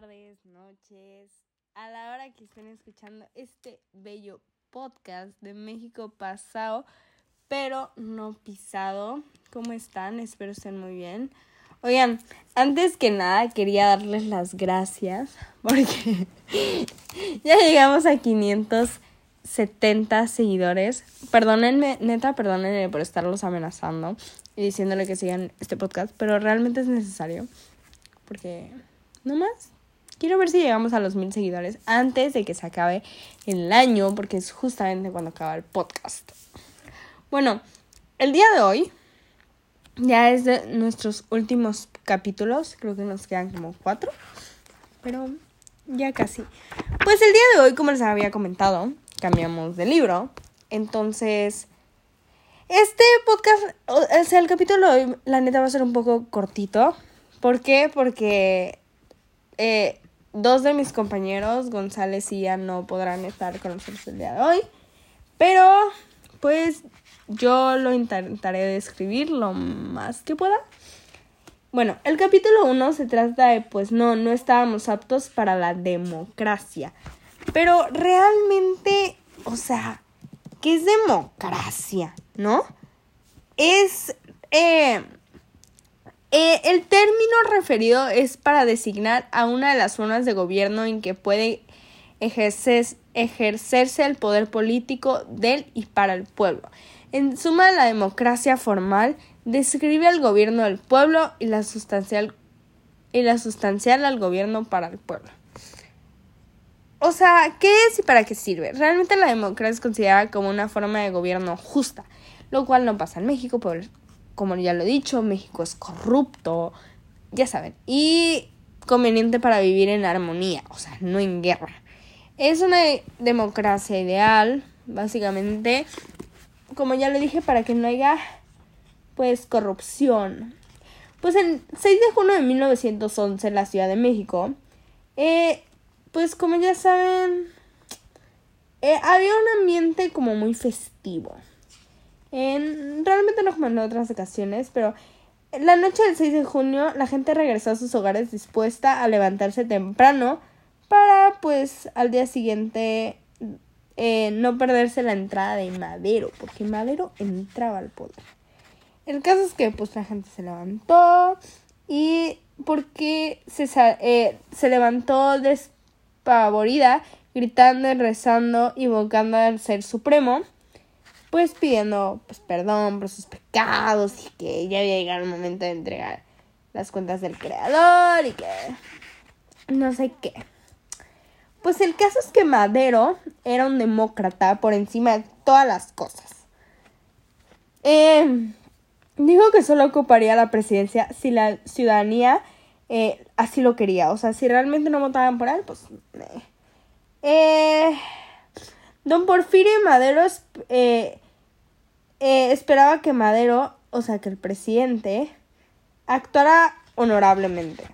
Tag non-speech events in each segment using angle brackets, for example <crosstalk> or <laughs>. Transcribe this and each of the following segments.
tardes, noches, a la hora que estén escuchando este bello podcast de México pasado, pero no pisado. ¿Cómo están? Espero estén muy bien. Oigan, antes que nada quería darles las gracias <laughs> porque <laughs> ya llegamos a 570 seguidores. Perdónenme, neta, perdónenme por estarlos amenazando y diciéndole que sigan este podcast, pero realmente es necesario porque no más. Quiero ver si llegamos a los mil seguidores antes de que se acabe el año, porque es justamente cuando acaba el podcast. Bueno, el día de hoy ya es de nuestros últimos capítulos. Creo que nos quedan como cuatro, pero ya casi. Pues el día de hoy, como les había comentado, cambiamos de libro. Entonces, este podcast, o sea, el capítulo de hoy, la neta va a ser un poco cortito. ¿Por qué? Porque eh, dos de mis compañeros, González y ya no podrán estar con nosotros el día de hoy. Pero, pues, yo lo intentaré describir lo más que pueda. Bueno, el capítulo 1 se trata de, pues, no, no estábamos aptos para la democracia. Pero realmente, o sea, ¿qué es democracia? ¿No? Es... Eh, eh, el término referido es para designar a una de las formas de gobierno en que puede ejercerse el poder político del y para el pueblo. En suma, la democracia formal describe al gobierno del pueblo y la sustancial, y la sustancial al gobierno para el pueblo. O sea, ¿qué es y para qué sirve? Realmente la democracia es considerada como una forma de gobierno justa, lo cual no pasa en México por como ya lo he dicho, México es corrupto, ya saben, y conveniente para vivir en armonía, o sea, no en guerra. Es una democracia ideal, básicamente, como ya lo dije, para que no haya, pues, corrupción. Pues el 6 de junio de 1911, en la Ciudad de México, eh, pues como ya saben, eh, había un ambiente como muy festivo realmente no como en otras ocasiones, pero la noche del 6 de junio la gente regresó a sus hogares dispuesta a levantarse temprano para pues al día siguiente eh, no perderse la entrada de Madero, porque Madero entraba al poder. El caso es que pues la gente se levantó y porque se, eh, se levantó despavorida, gritando y rezando, invocando al Ser Supremo pues pidiendo pues, perdón por sus pecados y que ya había llegado el momento de entregar las cuentas del creador y que no sé qué. Pues el caso es que Madero era un demócrata por encima de todas las cosas. Eh, dijo que solo ocuparía la presidencia si la ciudadanía eh, así lo quería. O sea, si realmente no votaban por él, pues... Eh, don Porfirio Madero eh, eh, esperaba que Madero, o sea, que el presidente, actuara honorablemente.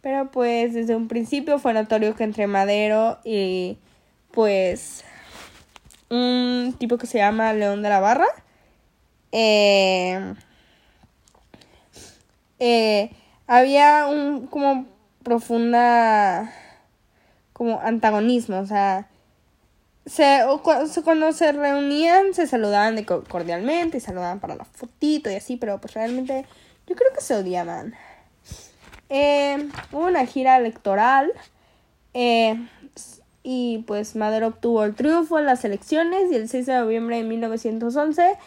Pero pues desde un principio fue notorio que entre Madero y pues un tipo que se llama León de la Barra, eh, eh, había un como profunda como antagonismo, o sea, se, cuando se reunían se saludaban cordialmente y saludaban para la fotito y así, pero pues realmente yo creo que se odiaban. Eh, hubo una gira electoral eh, y pues Madero obtuvo el triunfo en las elecciones y el 6 de noviembre de 1911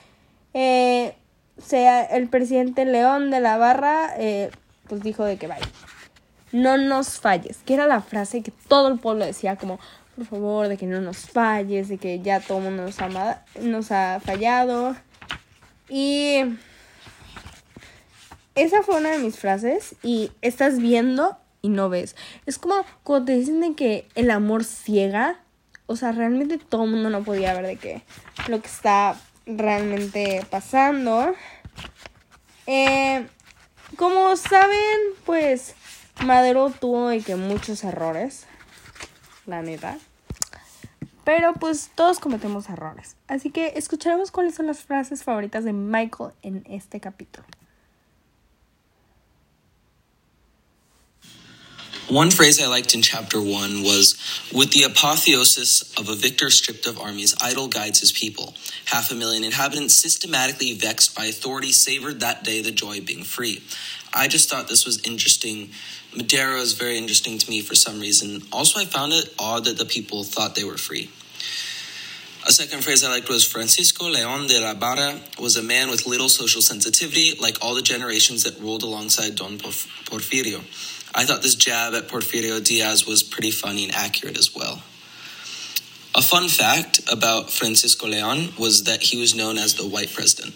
eh, sea, el presidente León de la Barra eh, pues dijo de que vaya. No nos falles, que era la frase que todo el pueblo decía como por favor, de que no nos falles, de que ya todo el mundo nos ha, nos ha fallado. Y esa fue una de mis frases y estás viendo y no ves. Es como cuando te dicen de que el amor ciega, o sea, realmente todo el mundo no podía ver de qué lo que está realmente pasando. Eh, como saben, pues Madero tuvo de que muchos errores la neta. Pero pues todos cometemos errores. Así que escucharemos cuáles son las frases favoritas de Michael en este capítulo. One phrase I liked in chapter one was With the apotheosis of a victor stripped of armies, idle guides his people. Half a million inhabitants, systematically vexed by authority, savored that day the joy of being free. I just thought this was interesting. Madero is very interesting to me for some reason. Also, I found it odd that the people thought they were free. A second phrase I liked was Francisco León de la Barra was a man with little social sensitivity, like all the generations that ruled alongside Don Porfirio. I thought this jab at Porfirio Diaz was pretty funny and accurate as well. A fun fact about Francisco Leon was that he was known as the white president.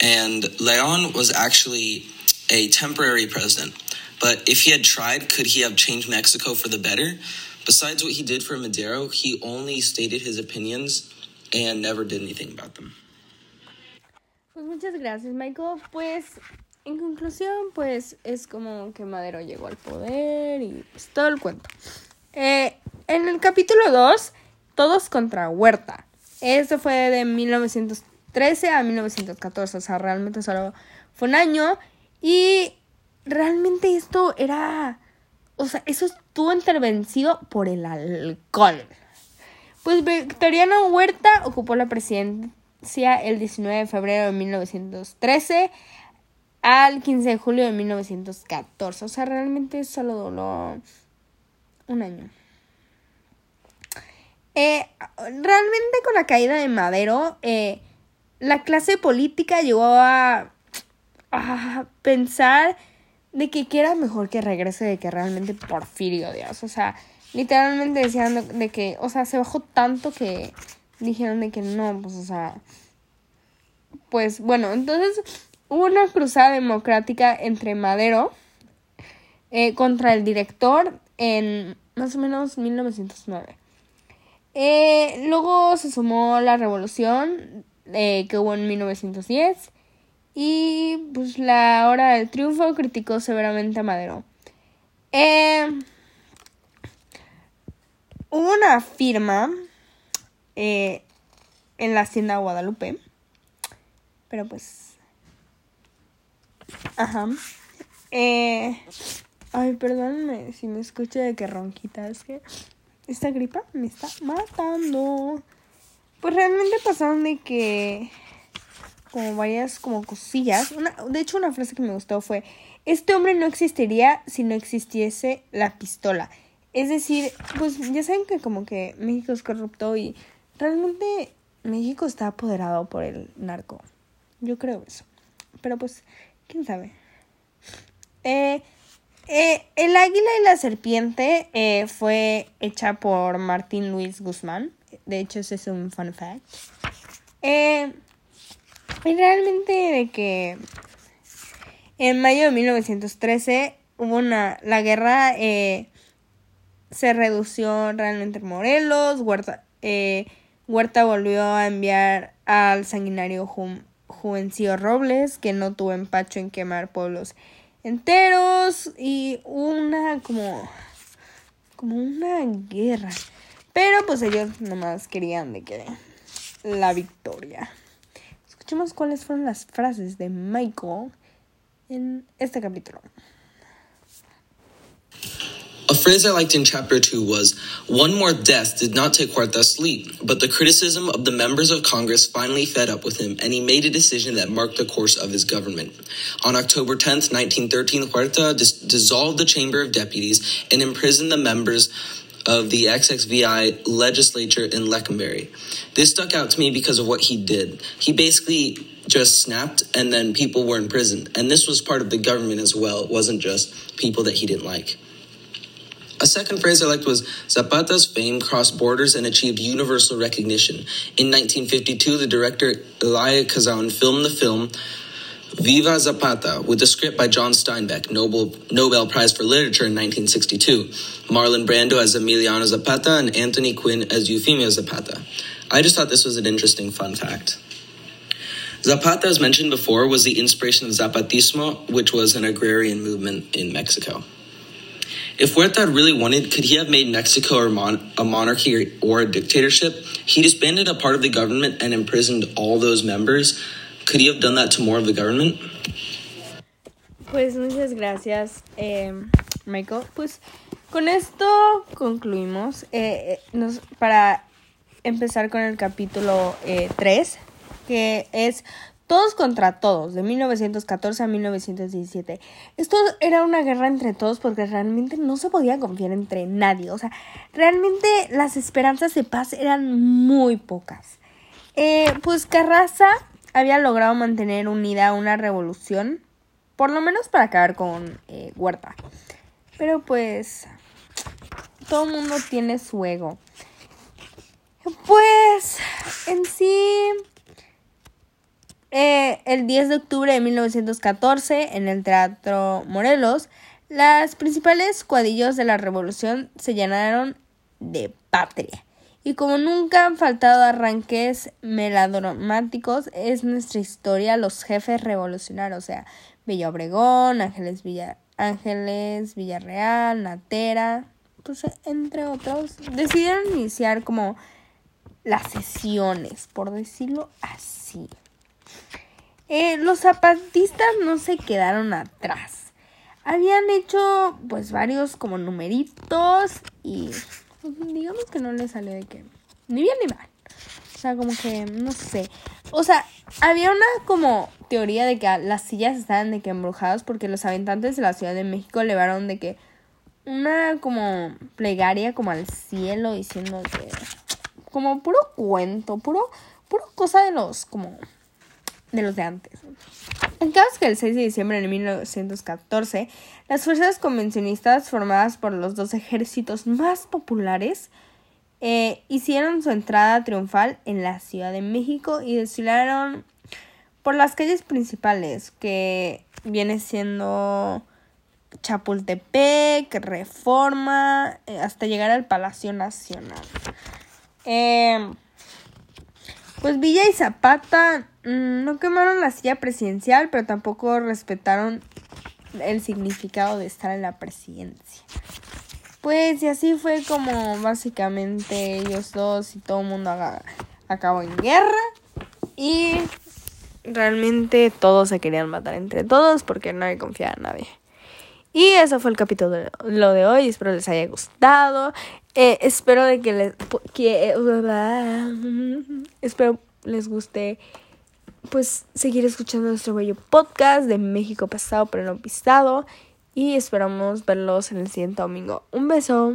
And Leon was actually a temporary president. But if he had tried, could he have changed Mexico for the better? Besides what he did for Madero, he only stated his opinions and never did anything about them. Pues muchas gracias, Michael. Pues en conclusión, pues es como que Madero llegó al poder y pues, todo el cuento. Eh, en el capítulo 2, todos contra Huerta. Este fue de 1913 a 1914, o sea, realmente solo fue un año. Y realmente esto era, o sea, eso estuvo intervencido por el alcohol. Pues Victoriano Huerta ocupó la presidencia el 19 de febrero de 1913 al 15 de julio de 1914. O sea, realmente solo duró un año. Eh, realmente con la caída de Madero, eh, la clase política llegó a, pensar de que, era mejor que regrese de que realmente Porfirio Dios. O sea, literalmente decían de que, o sea, se bajó tanto que dijeron de que no, pues, o sea, pues bueno, entonces hubo una cruzada democrática entre Madero eh, contra el director en más o menos 1909. Eh, luego se sumó la revolución eh, que hubo en 1910 y pues la hora del triunfo criticó severamente a Madero. hubo una firma en la hacienda Guadalupe, pero pues Ajá. Eh, ay, perdónme si me escucho de que ronquita. Es que esta gripa me está matando. Pues realmente pasaron de que como varias como cosillas. Una, de hecho, una frase que me gustó fue, este hombre no existiría si no existiese la pistola. Es decir, pues ya saben que como que México es corrupto y realmente México está apoderado por el narco. Yo creo eso. Pero pues ¿Quién sabe? Eh, eh, el águila y la serpiente eh, fue hecha por Martín Luis Guzmán. De hecho, ese es un fun fact. Y realmente de que en mayo de 1913 hubo una... La guerra se redució realmente en Morelos. Huerta, Huerta volvió a enviar al sanguinario Hum Juvencio Robles, que no tuvo empacho en quemar pueblos enteros y una como como una guerra. Pero pues ellos nomás querían de que la victoria. Escuchemos cuáles fueron las frases de Michael en este capítulo. A phrase I liked in chapter 2 was One more death did not take Huerta's sleep, but the criticism of the members of Congress finally fed up with him, and he made a decision that marked the course of his government. On October 10th, 1913, Huerta dis- dissolved the Chamber of Deputies and imprisoned the members of the XXVI legislature in Leckembury. This stuck out to me because of what he did. He basically just snapped and then people were imprisoned. And this was part of the government as well. It wasn't just people that he didn't like. A second phrase I liked was Zapata's fame crossed borders and achieved universal recognition. In 1952, the director Elia Kazan filmed the film Viva Zapata with a script by John Steinbeck, Nobel, Nobel Prize for Literature in 1962. Marlon Brando as Emiliano Zapata and Anthony Quinn as Eufemia Zapata. I just thought this was an interesting fun fact. Zapata, as mentioned before, was the inspiration of Zapatismo, which was an agrarian movement in Mexico. If Huerta really wanted, could he have made Mexico a, mon- a monarchy or a dictatorship? He disbanded a part of the government and imprisoned all those members. Could he have done that to more of the government? Pues muchas gracias. Eh, Michael. Pues con esto concluimos. Eh, eh, nos, para empezar con el capítulo 3, que es todos contra todos, de 1914 a 1917. Esto era una guerra entre todos porque realmente no se podía confiar entre nadie. O sea, realmente las esperanzas de paz eran muy pocas. Eh, pues Carraza había logrado mantener unida una revolución, por lo menos para acabar con eh, Huerta. Pero pues todo el mundo tiene su ego. Pues en sí eh, el 10 de octubre de 1914, en el Teatro Morelos, las principales cuadrillos de la revolución se llenaron de patria. Y como nunca han faltado arranques melodramáticos, es nuestra historia los jefes revolucionarios, o sea, Villa Obregón, Ángeles, Ángeles Villarreal, Natera, pues entre otros, decidieron iniciar como las sesiones, por decirlo así. Eh, los zapatistas no se quedaron atrás. Habían hecho pues varios como numeritos y digamos que no les salió de que ni bien ni mal. O sea, como que no sé. O sea, había una como teoría de que las sillas estaban de que embrujadas porque los habitantes de la Ciudad de México elevaron de que una como plegaria como al cielo diciendo que como puro cuento, puro puro cosa de los como de los de antes. En caso que el 6 de diciembre de 1914, las fuerzas convencionistas formadas por los dos ejércitos más populares eh, hicieron su entrada triunfal en la Ciudad de México y desfilaron por las calles principales, que viene siendo Chapultepec, Reforma, eh, hasta llegar al Palacio Nacional. Eh, pues Villa y Zapata no quemaron la silla presidencial, pero tampoco respetaron el significado de estar en la presidencia. Pues y así fue como básicamente ellos dos y todo el mundo acabó en guerra y realmente todos se querían matar entre todos porque nadie confiaba en nadie. Y eso fue el capítulo de lo de hoy. Espero les haya gustado. Eh, espero de que les que, <laughs> espero les guste pues seguir escuchando nuestro bello podcast de México pasado pero no pisado y esperamos verlos en el siguiente domingo. Un beso.